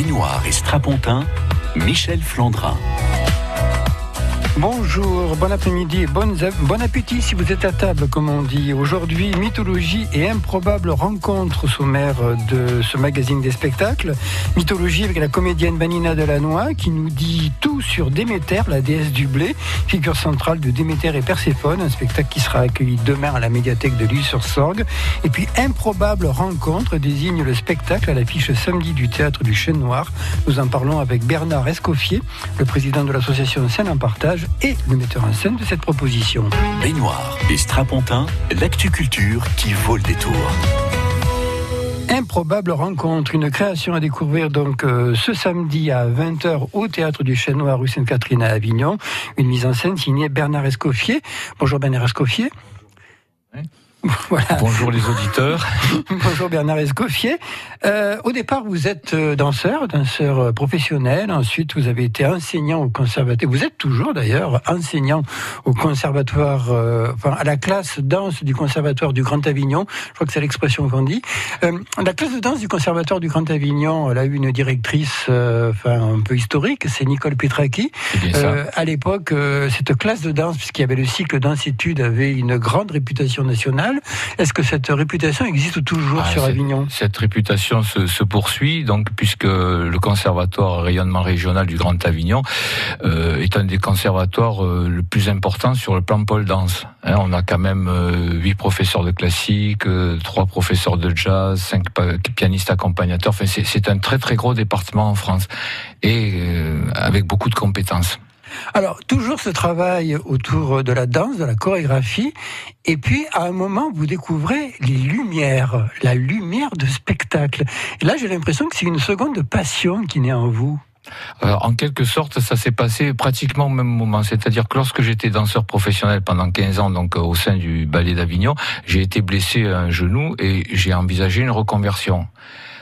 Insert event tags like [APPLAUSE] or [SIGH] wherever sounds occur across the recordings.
Baignoire et Strapontin, Michel Flandrin. Bonjour, bon après-midi et bon, appétit si vous êtes à table, comme on dit. Aujourd'hui, mythologie et improbable rencontre sommaire de ce magazine des spectacles. Mythologie avec la comédienne Vanina Delannoy qui nous dit tout sur Déméter, la déesse du blé, figure centrale de Déméter et Perséphone, un spectacle qui sera accueilli demain à la médiathèque de l'île sur Sorgue. Et puis, improbable rencontre désigne le spectacle à l'affiche samedi du théâtre du Chêne Noir. Nous en parlons avec Bernard Escoffier, le président de l'association Scène en Partage et le metteur en scène de cette proposition. Baignoire et Strapontin, l'actu-culture qui vaut le détour. Improbable rencontre, une création à découvrir donc euh, ce samedi à 20h au théâtre du Chêne Noir rue Sainte-Catherine à Avignon. Une mise en scène signée Bernard Escoffier. Bonjour Bernard Escoffier. [LAUGHS] Bonjour les auditeurs. [LAUGHS] Bonjour Bernard Escoffier. Euh, au départ, vous êtes euh, danseur, danseur euh, professionnel. Ensuite, vous avez été enseignant au conservatoire. Vous êtes toujours d'ailleurs enseignant au conservatoire, enfin à la classe danse du conservatoire du Grand Avignon. Je crois que c'est l'expression qu'on dit. la classe de danse du conservatoire du Grand Avignon, elle a eu une directrice, enfin un peu historique, c'est Nicole Petraki. à l'époque, cette classe de danse, puisqu'il y avait le cycle danse-études, avait une grande réputation nationale. Est-ce que cette réputation existe toujours ah, sur Avignon Cette réputation se, poursuit, donc puisque le conservatoire rayonnement régional du Grand Avignon euh, est un des conservatoires euh, le plus important sur le plan pole dance. Hein, on a quand même euh, huit professeurs de classique, trois professeurs de jazz, cinq pianistes accompagnateurs. Enfin, c'est un très très gros département en France et avec beaucoup de compétences. Alors, toujours ce travail autour de la danse, de la chorégraphie, et puis à un moment, vous découvrez les lumières, la lumière de spectacle. Et là, j'ai l'impression que c'est une seconde passion qui naît en vous. en quelque sorte, ça s'est passé pratiquement au même moment. C'est-à-dire que lorsque j'étais danseur professionnel pendant 15 ans, donc au sein du ballet d'Avignon, j'ai été blessé à un genou et j'ai envisagé une reconversion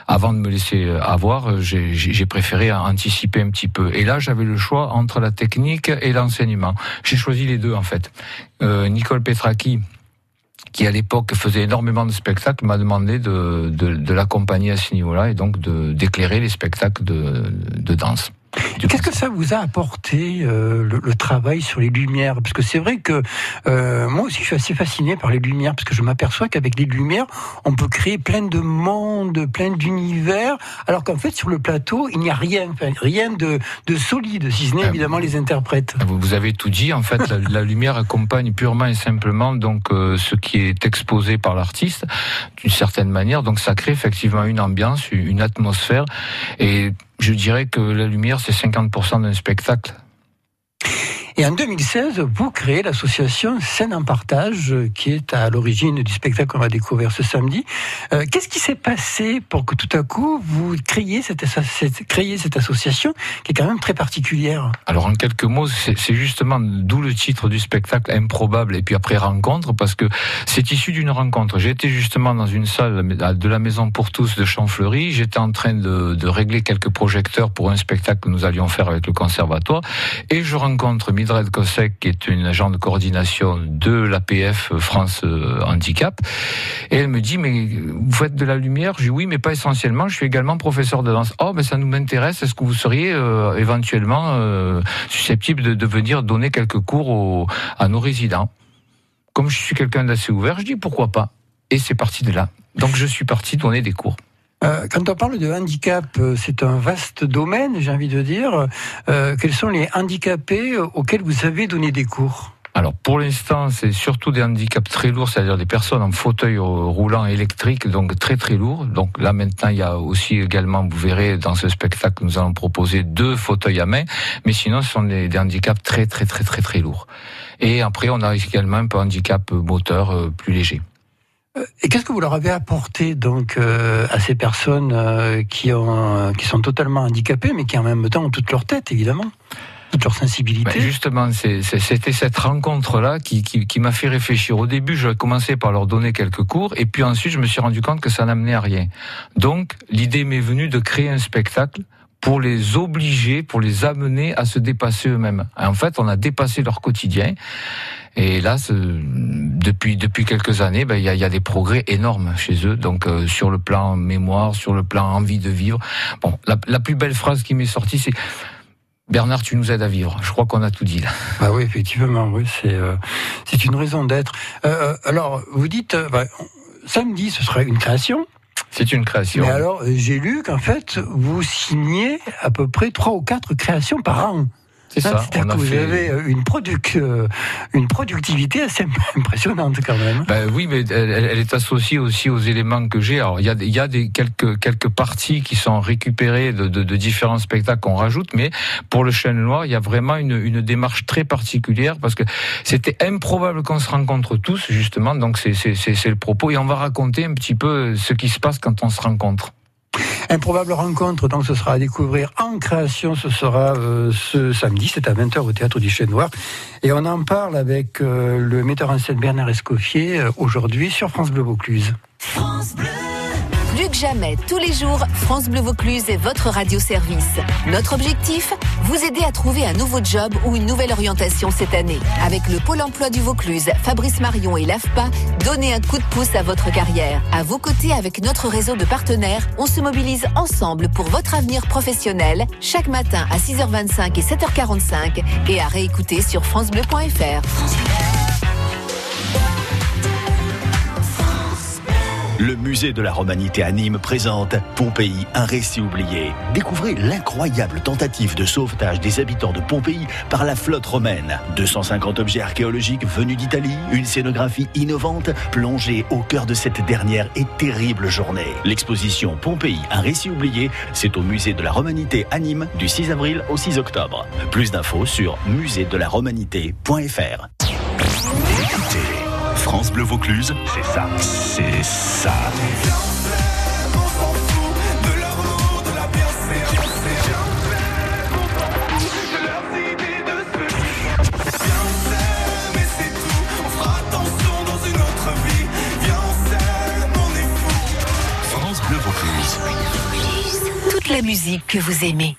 avant de me laisser euh, avoir, euh, j'ai préféré anticiper un petit peu. Et là, j'avais le choix entre la technique et l'enseignement. J'ai choisi les deux en fait. Euh, Nicole Petraki, qui à l'époque faisait énormément de spectacles, m'a demandé de, de, de l'accompagner à ce niveau-là et donc d'éclairer les spectacles de, de danse. Qu'est-ce que ça vous a apporté euh, le, travail sur les lumières? Parce que c'est vrai que euh, moi aussi je suis assez fasciné par les lumières parce que je m'aperçois qu'avec les lumières on peut créer plein de mondes, plein d'univers, alors qu'en fait sur le plateau il n'y a rien, rien de, de, solide, si ce n'est ah, évidemment les interprètes. Ah, vous avez tout dit. En fait, la, lumière accompagne purement et simplement donc euh, ce qui est exposé par l'artiste d'une certaine manière. Donc ça crée effectivement une ambiance, une atmosphère et je dirais que la lumière, c'est 50% d'un spectacle. Et en 2016, vous créez l'association Scène en Partage, qui est à l'origine du spectacle qu'on va découvrir ce samedi. Euh, qu'est-ce qui s'est passé pour que tout à coup vous créiez cette, créiez cette association qui est quand même très particulière? Alors en quelques mots, c'est justement d'où le titre du spectacle improbable et puis après rencontre, parce que c'est issu d'une rencontre. J'étais justement dans une salle de la Maison pour tous de Champfleury. J'étais en train de régler quelques projecteurs pour un spectacle que nous allions faire avec le conservatoire et je rencontre Kossek, qui est une agent de coordination de l'APF France euh, Handicap. Et elle me dit, mais vous faites de la lumière? Je dis oui, mais pas essentiellement. Je suis également professeur de danse. Oh, mais ça nous m'intéresse. Est-ce que vous seriez euh, éventuellement euh, susceptible de, venir donner quelques cours à nos résidents? Comme je suis quelqu'un d'assez ouvert, je dis pourquoi pas. Et c'est parti de là. Donc je suis parti donner des cours. Euh, quand on parle de handicap, euh, c'est un vaste domaine, j'ai envie de dire. Euh, quels sont les handicapés auxquels vous avez donné des cours? Alors pour l'instant, c'est surtout des handicaps très lourds, c'est-à-dire des personnes en fauteuil roulant électrique, donc très très lourds. Donc là maintenant, il y a aussi également, vous verrez dans ce spectacle, nous allons proposer deux fauteuils à main, mais sinon ce sont des, des handicaps très très très très très lourds. Et après, on a également un peu handicap moteur plus léger. Euh, et qu'est-ce que vous leur avez apporté donc euh, à ces personnes euh, qui ont qui sont totalement handicapées, mais qui en même temps ont toute leur tête, évidemment toute leur sensibilité? Ben, justement, c'était cette rencontre-là qui, qui, m'a fait réfléchir. Au début, je commençais par leur donner quelques cours, et puis ensuite, je me suis rendu compte que ça n'amenait à rien. Donc, l'idée m'est venue de créer un spectacle pour les obliger, pour les amener à se dépasser eux-mêmes. En fait, on a dépassé leur quotidien. Et là, depuis depuis quelques années, ben, il y, a, y, a, des progrès énormes chez eux. Donc euh, sur le plan mémoire, sur le plan envie de vivre. Bon, la, la plus belle phrase qui m'est sortie, c'est Bernard, tu nous aides à vivre. Je crois qu'on a tout dit là. Ah oui, effectivement, oui, c'est euh, c'est une raison d'être. Euh, alors, vous dites, bah, samedi, ce sera une création. C'est une création. Mais alors, j'ai lu qu'en fait, vous signez à peu près trois ou quatre créations par an. C'est ça. C'est-à-dire que vous avez euh, une, produc euh, une productivité assez [LAUGHS] impressionnante quand même. Ben oui, mais elle, elle, est associée aussi aux éléments que j'ai. Alors il y a, y a des, quelques, quelques parties qui sont récupérées de, de, de différents spectacles qu'on rajoute, mais pour le chêne noir, il y a vraiment une, une démarche très particulière parce que c'était improbable qu'on se rencontre tous justement. Donc c'est le propos et on va raconter un petit peu ce qui se passe quand on se rencontre. Improbable rencontre, donc ce sera à découvrir en création, ce sera euh, ce samedi, c'est à 20h au Théâtre du Chêne Noir. Et on en parle avec euh, le metteur en scène Bernard Escoffier euh, aujourd'hui sur France Bleu Vaucluse. Plus que jamais, tous les jours, France Bleu Vaucluse est votre radio-service. Notre objectif Vous aider à trouver un nouveau job ou une nouvelle orientation cette année. Avec le Pôle emploi du Vaucluse, Fabrice Marion et l'AFPA, donnez un coup de pouce à votre carrière. À vos côtés, avec notre réseau de partenaires, on se mobilise ensemble pour votre avenir professionnel, chaque matin à 6h25 et 7h45 et à réécouter sur FranceBleu.fr. Le musée de la Romanité à Nîmes présente Pompéi, un récit oublié. Découvrez l'incroyable tentative de sauvetage des habitants de Pompéi par la flotte romaine. 250 objets archéologiques venus d'Italie, une scénographie innovante plongée au cœur de cette dernière et terrible journée. L'exposition Pompéi, un récit oublié, c'est au musée de la Romanité à Nîmes du 6 avril au 6 octobre. Plus d'infos sur muséedelaromanité.fr. Écoutez. France Bleu Vaucluse, c'est ça. C'est ça. France Bleu Vaucluse. Toute la musique que vous aimez.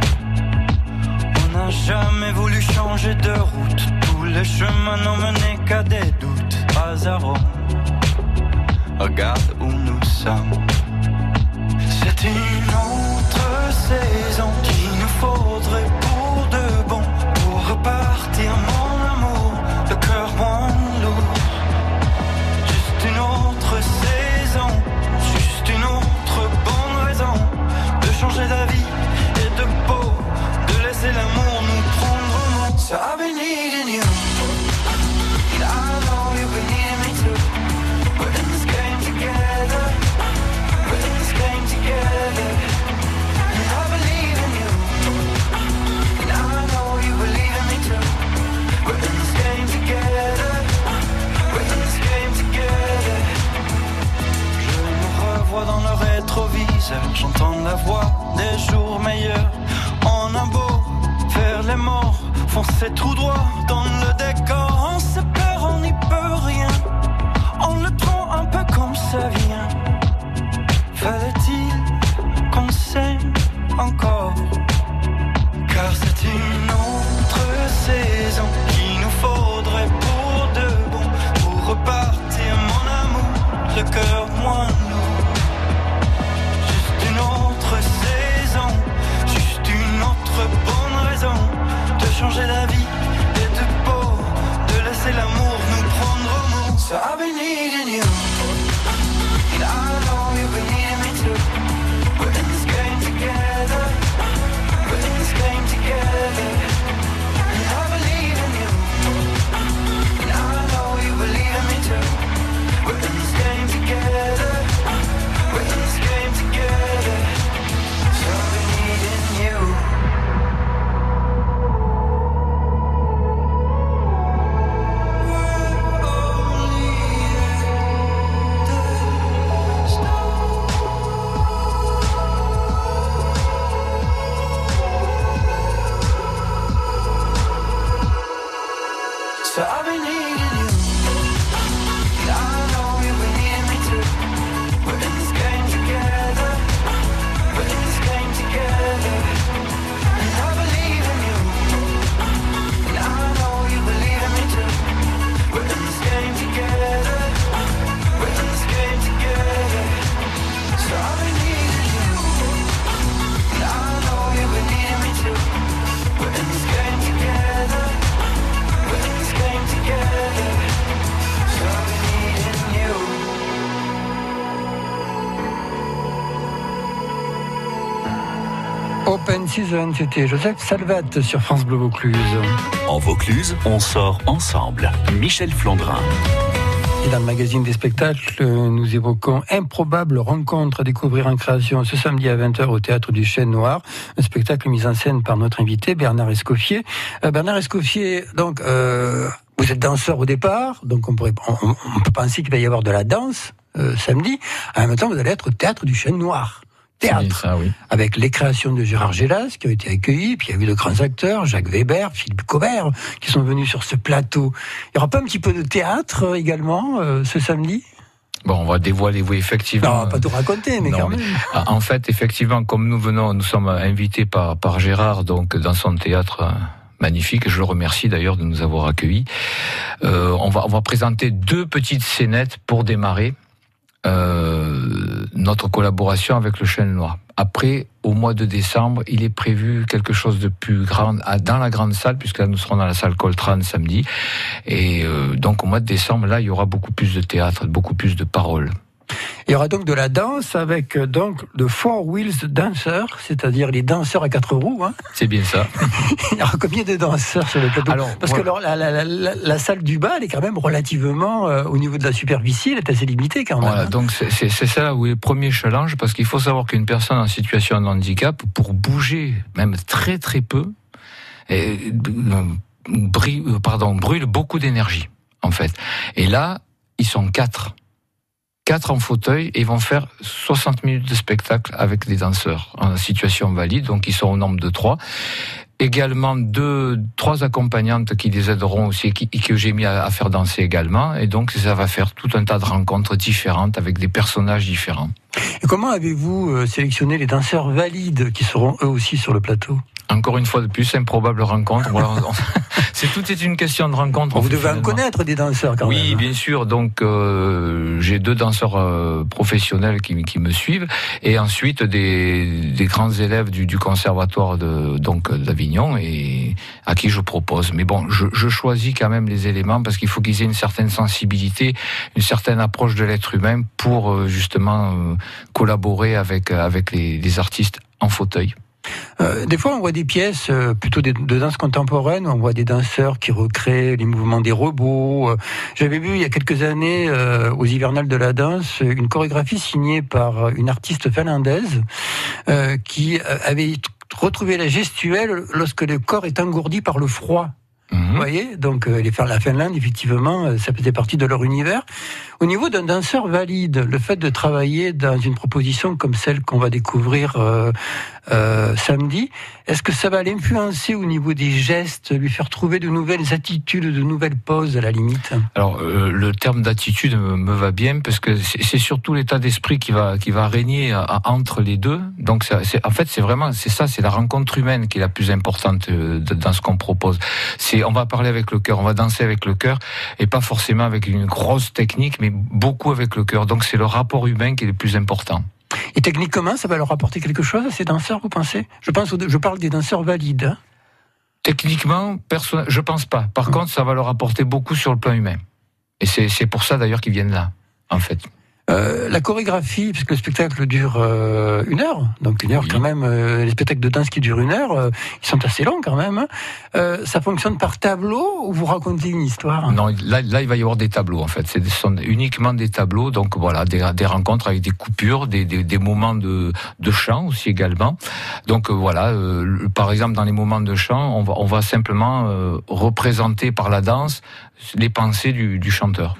N'a jamais voulu changer de route. Tous les chemins n'ont mené qu'à des doutes. Rome. Regarde où nous sommes. C'est une autre saison qu'il nous faudrait pour de bon. Pour repartir, J'entends la voix des jours meilleurs. En un beau vers les morts. Foncer tout droit dans le So I've been needing you, Open Season, c'était Joseph Salvat sur France Bleu Vaucluse. En Vaucluse, on sort ensemble. Michel Flandrin. Et dans le magazine des spectacles, nous évoquons Improbable rencontre à découvrir en création ce samedi à 20h au théâtre du Chêne Noir, un spectacle mis en scène par notre invité Bernard Escoffier. Euh, Bernard Escoffier, donc euh, vous êtes danseur au départ, donc on, pourrait, on, peut penser qu'il va y avoir de la danse euh, samedi. En même temps, vous allez être au théâtre du Chêne Noir théâtre, avec les créations de Gérard Gélas qui ont été accueillies, puis il y a eu de grands acteurs, Jacques Weber, Philippe Cobert, qui sont venus sur ce plateau. Il y aura pas un petit peu de théâtre euh, également euh, ce samedi? Bon, on va dévoiler, oui, effectivement. Non, pas tout raconter, mais quand même. [LAUGHS] en fait, effectivement, comme nous venons, nous sommes invités par, par Gérard, donc, dans son théâtre euh, magnifique. Je le remercie d'ailleurs de nous avoir accueillis. on va, on va présenter deux petites scénettes pour démarrer. Euh, notre collaboration avec le Chêne Noir. Après, au mois de décembre, il est prévu quelque chose de plus grand dans la grande salle, puisque là nous serons dans la salle Coltrane samedi. Et euh, donc au mois de décembre, là, il y aura beaucoup plus de théâtre, beaucoup plus de paroles. Il y aura donc de la danse avec euh, donc de four wheels dancers, c'est-à-dire les danseurs à quatre roues. Hein. C'est bien ça. [LAUGHS] Il y aura combien de danseurs sur le plateau? Alors, Parce que la, salle du bas, elle est quand même relativement, euh, au niveau de la superficie, elle est assez limitée quand même. Voilà, hein. donc c'est ça où est le premier challenge, parce qu'il faut savoir qu'une personne en situation de handicap, pour bouger, même très très peu, et, euh, pardon, brûle beaucoup d'énergie, en fait. Et là, ils sont quatre quatre en fauteuil et vont faire 60 minutes de spectacle avec des danseurs en situation valide, donc ils sont au nombre de trois. Également deux, trois accompagnantes qui les aideront aussi, et que j'ai mis à, faire danser également. Et donc ça va faire tout un tas de rencontres différentes avec des personnages différents. Et comment avez-vous euh, sélectionné les danseurs valides qui seront eux aussi sur le plateau? Encore une fois de plus, improbable rencontre. [LAUGHS] c'est tout est une question de rencontre. Vous devez en connaître des danseurs quand oui, même. Oui, bien sûr. Donc euh, j'ai deux danseurs euh, professionnels qui, qui, me suivent et ensuite des, des grands élèves du, du conservatoire de donc d'Avignon et à qui je propose. Mais bon, je, je choisis quand même les éléments parce qu'il faut qu'ils aient une certaine sensibilité, une certaine approche de l'être humain pour euh, justement euh, collaborer avec avec les, les artistes en fauteuil. Euh, des fois, on voit des pièces euh, plutôt de, danse contemporaine, on voit des danseurs qui recréent les mouvements des robots. Euh, j'avais vu il y a quelques années aux hivernales de la danse une chorégraphie signée par une artiste finlandaise qui avait retrouvé la gestuelle lorsque le corps est engourdi par le froid. Mhm. Vous voyez, donc la Finlande, effectivement, ça faisait partie de leur univers. Au niveau d'un danseur valide, le fait de travailler dans une proposition comme celle qu'on va découvrir euh, samedi. Est-ce que ça va l'influencer au niveau des gestes, lui faire trouver de nouvelles attitudes, de nouvelles poses à la limite? Alors euh, le terme d'attitude me, va bien parce que c'est surtout l'état d'esprit qui va qui va régner entre les deux. Donc en fait c'est vraiment c'est ça, c'est la rencontre humaine qui est la plus importante euh, dans ce qu'on propose. C'est on va parler avec le cœur, on va danser avec le cœur et pas forcément avec une grosse technique, mais beaucoup avec le cœur. Donc c'est le rapport humain qui est le plus important. Et techniquement, ça va leur apporter quelque chose à ces danseurs, vous pensez? Je, pense, je parle des danseurs valides. Hein. Techniquement, je pense pas. Par hum. contre, ça va leur apporter beaucoup sur le plan humain. Et c'est pour ça d'ailleurs qu'ils viennent là, en fait. Euh, la chorégraphie, puisque le spectacle dure euh, une heure, donc une heure quand même, euh, les spectacles de danse qui durent une heure, ils sont assez longs quand même. Hein. ça fonctionne par tableau ou vous racontez une histoire? Non, là, là, il va y avoir des tableaux en fait. Ce sont uniquement des tableaux, donc voilà, des, des rencontres avec des coupures, des, des, des, moments de, de chant aussi également. Donc voilà, par exemple dans les moments de chant, on va, on va simplement représenter par la danse les pensées du, du chanteur.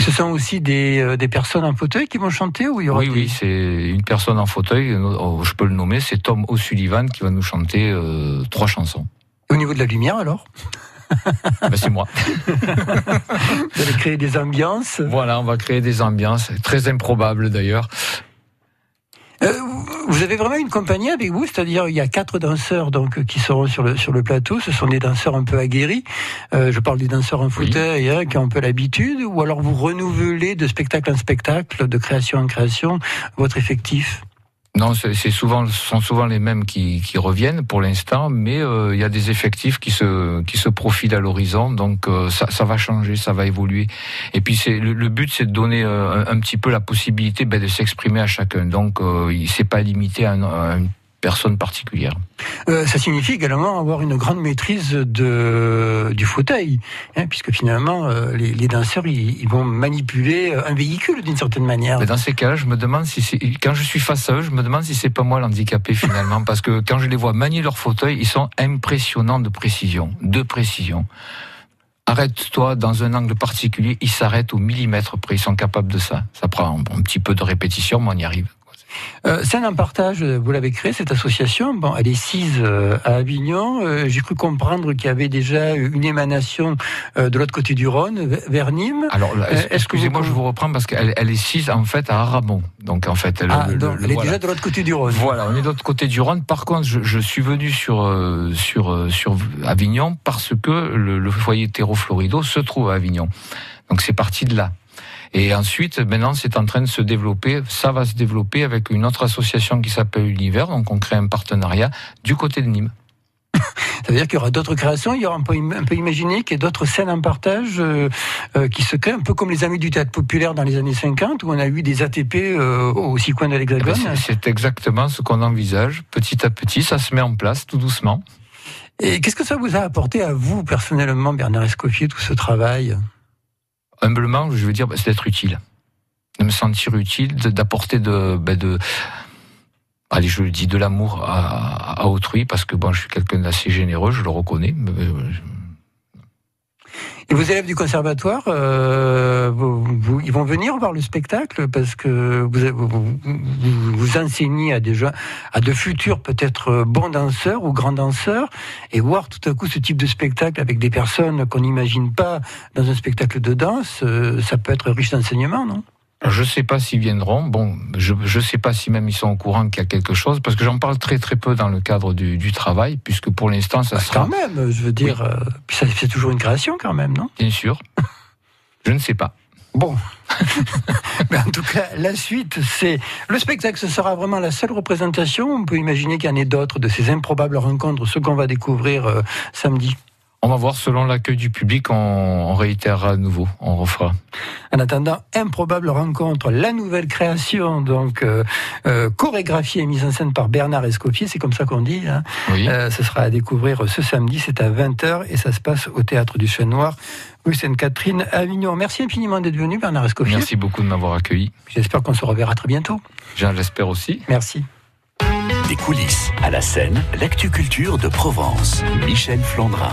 Ce sont aussi des, euh, des personnes en fauteuil qui vont chanter ou il y aura Oui, oui, c'est une personne en fauteuil, oh, je peux le nommer, c'est Tom O'Sullivan qui va nous chanter euh, trois chansons. au niveau de la lumière alors [LAUGHS] ben, c'est moi. Vous allez créer des ambiances. Voilà, on va créer des ambiances, très improbables d'ailleurs. Euh, vous avez vraiment une compagnie avec vous, c'est-à-dire il y a quatre danseurs donc qui seront sur le sur le plateau. Ce sont des danseurs un peu aguerris. Euh, je parle des danseurs en fauteuil hein, qui ont un peu l'habitude, ou alors vous renouvelez de spectacle en spectacle, de création en création, votre effectif. Non, c'est souvent, sont souvent les mêmes qui, qui reviennent pour l'instant, mais euh, il y a des effectifs qui se qui se profilent à l'horizon, donc euh, ça, ça, va changer, ça va évoluer. Et puis c'est le, but, c'est de donner euh, un, petit peu la possibilité ben, de s'exprimer à chacun. Donc c'est pas limité à, un, personne particulière. Euh, ça signifie également avoir une grande maîtrise de, du fauteuil, hein, puisque finalement, euh, les, les, danseurs, ils, ils, vont manipuler un véhicule d'une certaine manière. Mais dans ces cas-là, je me demande si c'est, quand je suis face à eux, je me demande si c'est pas moi l'handicapé finalement, [LAUGHS] parce que quand je les vois manier leur fauteuil, ils sont impressionnants de précision, de précision. Arrête-toi dans un angle particulier, ils s'arrêtent au millimètre près, ils sont capables de ça. Ça prend un petit peu de répétition, mais on y arrive. Euh, Scène en partage, vous l'avez créée, cette association. Bon, elle est sise euh, à Avignon. Euh, J'ai cru comprendre qu'il y avait déjà une émanation de l'autre côté du Rhône, vers Nîmes. Alors, excusez-moi, je vous reprends parce qu'elle elle est sise en fait à Aramon. Donc en fait, elle, ah, le, donc, elle est déjà de l'autre côté du Rhône. Voilà, on est de l'autre côté du Rhône. Par contre, je, je suis venu sur sur sur Avignon parce que le, le foyer Terro Florido se trouve à Avignon. Donc c'est parti de là. Et ensuite, maintenant, c'est en train de se développer. Ça va se développer avec une autre association qui s'appelle Univers. Donc, on crée un partenariat du côté de Nîmes. [LAUGHS] Ça veut dire qu'il y aura d'autres créations, il y aura un peu, un peu imaginé qu'il y ait d'autres scènes en partage euh, euh, qui se créent, un peu comme les Amis du théâtre populaire dans les années 50, où on a eu des ATP euh, aux six coins de l'Hexagone. Eh ben, c'est exactement ce qu'on envisage. Petit à petit, ça se met en place, tout doucement. Et qu'est-ce que ça vous a apporté à vous, personnellement, Bernard Escoffier, tout ce travail? Humblement, je veux dire, bah, c'est d'être utile, de me sentir utile, d'apporter de, bah, de, allez, je le dis, de l'amour à, autrui, parce que bon, je suis quelqu'un d'assez généreux, je le reconnais. Euh, et vos élèves du conservatoire, euh, ils vont venir voir le spectacle parce que vous, vous, enseignez à des à de futurs peut-être bons danseurs ou grands danseurs, et voir tout à coup ce type de spectacle avec des personnes qu'on n'imagine pas dans un spectacle de danse, euh, ça peut être riche d'enseignement, non? Je ne sais pas s'ils viendront. Bon, je ne sais pas si même ils sont au courant qu'il y a quelque chose, parce que j'en parle très très peu dans le cadre du, du travail, puisque pour l'instant, ça bah, sera. Quand même, je veux dire, oui. euh, c'est toujours une création quand même, non? Bien sûr. [LAUGHS] je ne sais pas. Bon. [LAUGHS] Mais en tout cas, la suite, c'est. Le spectacle, ce sera vraiment la seule représentation. On peut imaginer qu'il y en ait d'autres de ces improbables rencontres, ce qu'on va découvrir euh, samedi. On va voir selon l'accueil du public, on, on, réitérera à nouveau, on refera. En attendant, improbable rencontre, la nouvelle création, donc euh, euh, chorégraphiée et mise en scène par Bernard Escoffier, c'est comme ça qu'on dit. Hein. Oui. Euh, ce sera à découvrir ce samedi, c'est à 20h et ça se passe au théâtre du Chêne Noir, rue Sainte-Catherine, Avignon. Merci infiniment d'être venu, Bernard Escoffier. Merci beaucoup de m'avoir accueilli. J'espère qu'on se reverra très bientôt. J'espère aussi. Merci. Des coulisses à la scène, l'actu culture de Provence. Michel Flandrin.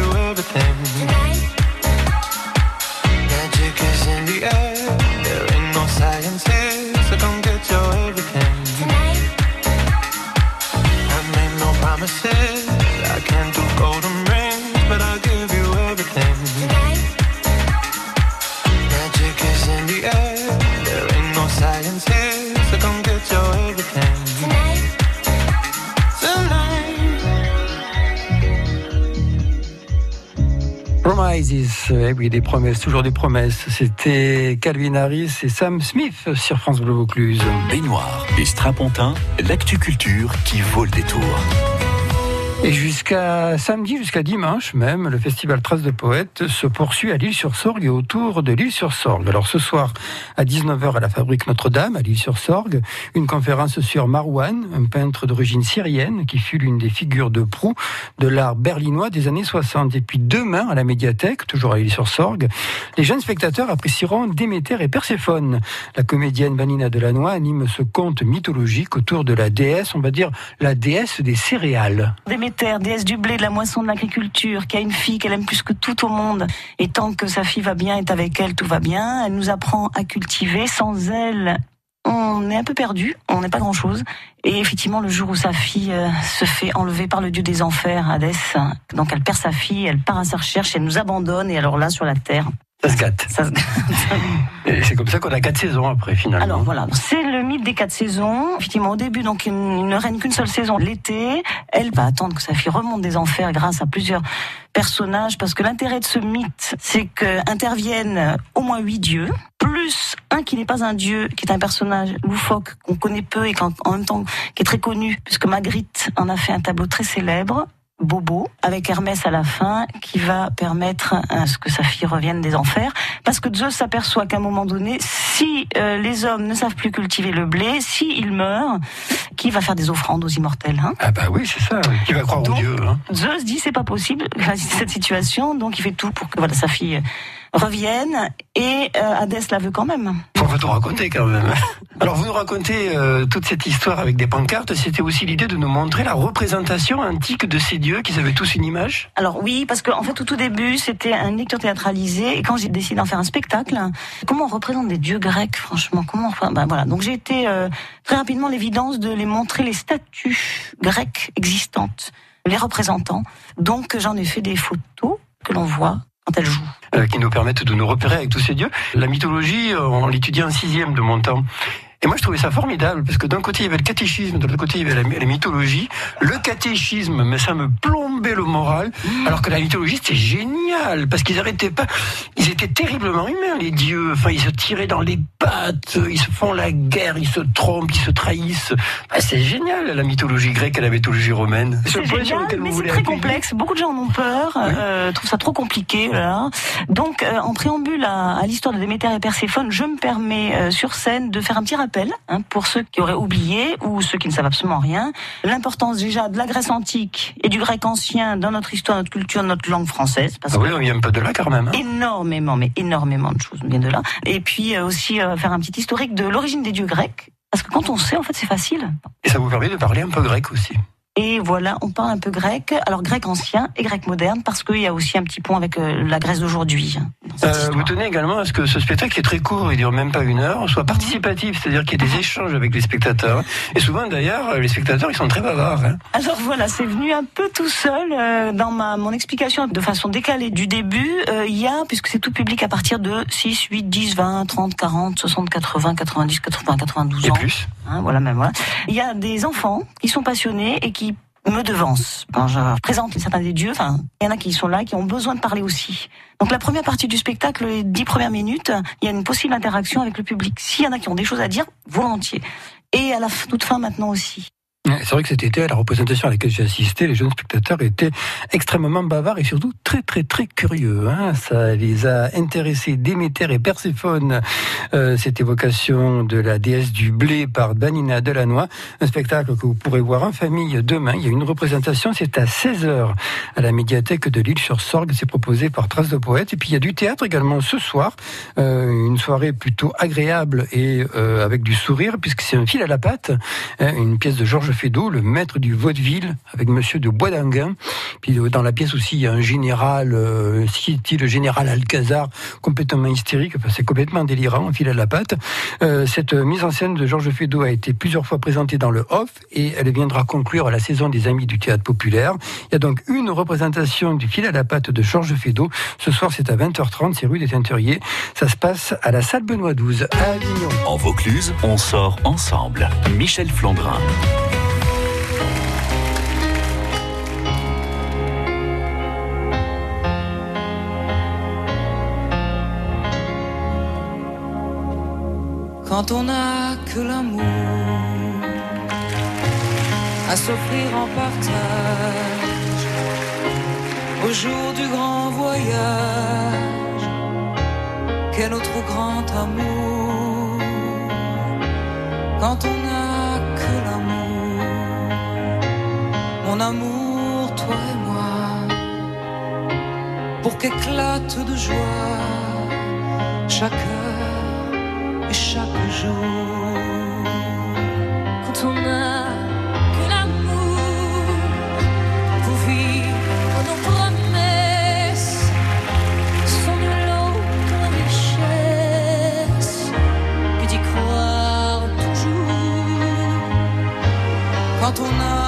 Oui, des promesses, toujours des promesses. C'était Calvin Harris et Sam Smith sur France Bleu Vaucluse. Baignoire et strapontin, l'actu culture qui vaut le détour. Et jusqu'à samedi, jusqu'à dimanche même, le festival Traces de Poètes se poursuit à l'île-sur-Sorgue et autour de l'île-sur-Sorgue. Alors ce soir, à 19h à la Fabrique Notre-Dame, à l'île-sur-Sorgue, une conférence sur Marwan, un peintre d'origine syrienne qui fut l'une des figures de proue de l'art berlinois des années 60. Et puis demain, à la médiathèque, toujours à l'île-sur-Sorgue, les jeunes spectateurs apprécieront Déméter et Perséphone. La comédienne Vanina Delannoy anime ce conte mythologique autour de la déesse, on va dire la déesse des céréales. Déesse du blé, de la moisson, de l'agriculture, qui a une fille qu'elle aime plus que tout au monde. Et tant que sa fille va bien, est avec elle, tout va bien. Elle nous apprend à cultiver. Sans elle, on est un peu perdu, on n'est pas grand-chose. Et effectivement, le jour où sa fille euh, se fait enlever par le dieu des enfers, Hadès, donc elle perd sa fille, elle part à sa recherche, elle nous abandonne. Et alors là, sur la terre, Ça se gâte. ça se... [LAUGHS] Et c'est comme ça qu'on a quatre saisons après, finalement. Alors voilà, c'est le mythe des quatre saisons. Effectivement, au début, donc il ne règne qu'une seule saison, l'été. Elle va attendre que sa fille remonte des enfers grâce à plusieurs personnages, parce que l'intérêt de ce mythe, c'est que interviennent au moins huit dieux, plus un qui n'est pas un dieu, qui est un personnage loufoque qu'on connaît peu et qu'en en même temps qui est très connu, puisque Magritte en a fait un tableau très célèbre. Bobo, avec Hermès à la fin, qui va permettre à ce que sa fille revienne des enfers. Parce que Zeus s'aperçoit qu'à un moment donné, si euh, les hommes ne savent plus cultiver le blé, si ils meurent, qui va faire des offrandes aux immortels hein Ah bah oui, c'est ça. Qui va croire Donc, au Dieu hein. Zeus dit c'est pas possible [LAUGHS] cette situation, donc il fait tout pour que voilà sa fille revienne et euh, Hadès la veut quand même. Faut pas tout raconter quand même. Alors vous nous racontez euh, toute cette histoire avec des pancartes. C'était aussi l'idée de nous montrer la représentation antique de ces dieux qui avaient tous une image. Alors oui, parce qu'en en fait au tout début c'était un lecture théâtralisé et quand j'ai décidé d'en faire un spectacle, comment on représente des dieux grecs franchement? Comment on... ben, voilà donc j'ai été euh, très rapidement l'évidence de les montrer les statues grecques existantes, les représentants. Donc j'en ai fait des photos que l'on voit quand elles jouent. Euh, qui nous permettent de nous repérer avec tous ces dieux. La mythologie, euh, on l'étudiait en sixième de mon temps. Et moi, je trouvais ça formidable, parce que d'un côté, il y avait le catéchisme, de l'autre côté, il y avait la, mythologie. Le catéchisme, mais ça me le moral, alors que la mythologie, c'était génial, parce qu'ils arrêtaient pas, ils étaient terriblement humains, les dieux. Enfin, ils se tiraient dans les pattes, ils se font la guerre, ils se trompent, ils se trahissent. Bah, c'est génial, la mythologie grecque et la mythologie romaine. C'est génial, mais c'est très complexe. Beaucoup de gens en ont peur, euh, trouvent ça trop compliqué. Voilà. Donc, euh, en préambule à, à l'histoire de Déméter et Perséphone, je me permets euh, sur scène de faire un petit rappel hein, pour ceux qui auraient oublié ou ceux qui ne savent absolument rien. L'importance déjà de la Grèce antique et du grec ancien dans notre histoire, notre culture, notre langue française. Parce Ah oui, on vient un peu de là quand même. hein. énormément, mais énormément de choses viennent de là. Et puis euh, aussi euh, faire un petit historique de l'origine des dieux grecs. Parce que quand on sait, en fait, c'est facile. Et ça vous permet de parler un peu grec aussi. Et voilà, on parle un peu grec. Alors grec ancien et grec moderne, parce qu'il y a aussi un petit pont avec euh, la Grèce d'aujourd'hui. hein, Euh, vous tenez également à ce que ce spectacle qui est très court, il dure même pas une heure, soit participatif, c'est-à-dire qu'il y ait des échanges avec les spectateurs. Et souvent d'ailleurs, les spectateurs ils sont très bavards. hein. Alors voilà, c'est venu un peu tout seul euh, dans ma mon explication de façon décalée du début. euh, Il y a, puisque c'est tout public à partir de 6, 8, 10, 20, 30, 40, 60, 80, 90, 80, 92 Et ans. plus. Hein, voilà, même voilà. Il y a des enfants qui sont passionnés et qui me devancent. Quand je présente certains des dieux, enfin, il y en a qui sont là, qui ont besoin de parler aussi. Donc la première partie du spectacle, les dix premières minutes, il y a une possible interaction avec le public. S'il y en a qui ont des choses à dire, volontiers. Et à la toute fin maintenant aussi. C'est vrai que cet été, à la représentation à laquelle j'ai assisté, les jeunes spectateurs étaient extrêmement bavards et surtout très très très curieux. Hein. Ça les a intéressés. Déméter et Perséphone, euh, cette évocation de la déesse du blé par Danina Delannoy, un spectacle que vous pourrez voir en famille demain. Il y a une représentation, c'est à 16h à la médiathèque de Lille sur Sorgue. C'est proposé par Traces de Poète. Et puis il y a du théâtre également ce soir, euh, une soirée plutôt agréable et euh, avec du sourire puisque c'est un fil à la patte, hein, une pièce de Georges Georges le maître du vaudeville, avec Monsieur de Boisdanguin. Puis euh, dans la pièce aussi, il y a un général, euh, le général Alcazar, complètement hystérique. Enfin, c'est complètement délirant, un fil à la patte. Euh, cette mise en scène de Georges Feydeau a été plusieurs fois présentée dans le off et elle viendra conclure la saison des Amis du théâtre populaire. Il y a donc une représentation du fil à la patte de Georges Feydeau. Ce soir, c'est à 20h30, c'est rue des Teinturiers. Ça se passe à la salle Benoît XII, à Avignon. En Vaucluse, on sort ensemble. Michel Flandrin. Quand on n'a que l'amour à s'offrir en partage au jour du grand voyage, quel notre grand amour quand on n'a que l'amour, mon amour, toi et moi, pour qu'éclate de joie chaque Quand on a que l'amour pour vivre nos promesses, nulle autre richesse que d'y croire toujours. Quand on n'a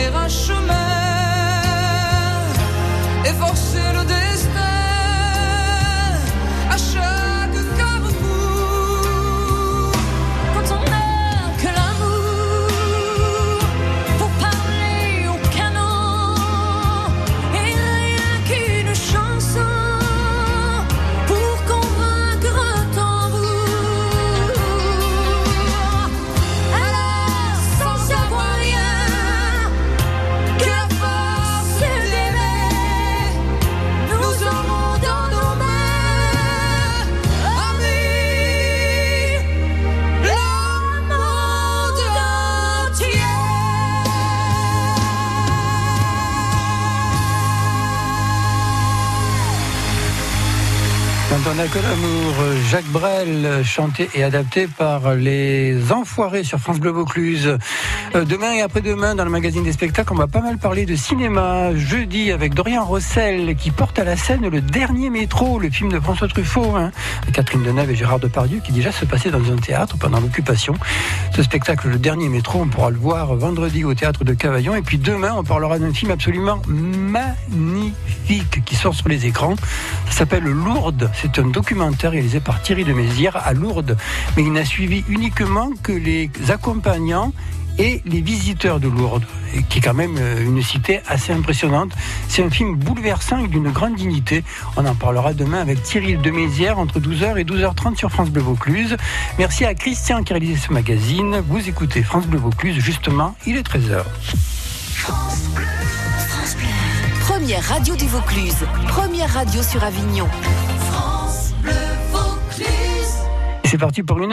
tracer un chemin Jacques Brel, chanté et adapté par les Enfoirés sur France Bleu Vaucluse. Euh, Demain et après-demain, dans le magazine des spectacles, on va pas mal parler de cinéma. Jeudi, avec Dorian Rossel, qui porte à la scène le dernier métro, le film de François Truffaut, hein, Catherine Deneuve et Gérard Depardieu, qui déjà se passait dans un théâtre pendant l'occupation. Ce spectacle, le dernier métro, on pourra le voir vendredi au théâtre de Cavaillon. Et puis demain, on parlera d'un film absolument magnifique qui sort sur les écrans. Ça s'appelle Lourdes. C'est un documentaire réalisé par Thierry de Mézières à Lourdes. Mais il n'a suivi uniquement que les accompagnants et les visiteurs de Lourdes, qui est quand même euh, une cité assez impressionnante. C'est un film bouleversant et d'une grande dignité. On en parlera demain avec Thierry de Mézières entre 12h et 12h30 sur France Bleu Vaucluse. Merci à Christian qui a réalisé ce magazine. Vous écoutez France Bleu Vaucluse, justement, il est 13h. Première radio du Vaucluse. Première radio sur Avignon. Et c'est parti pour une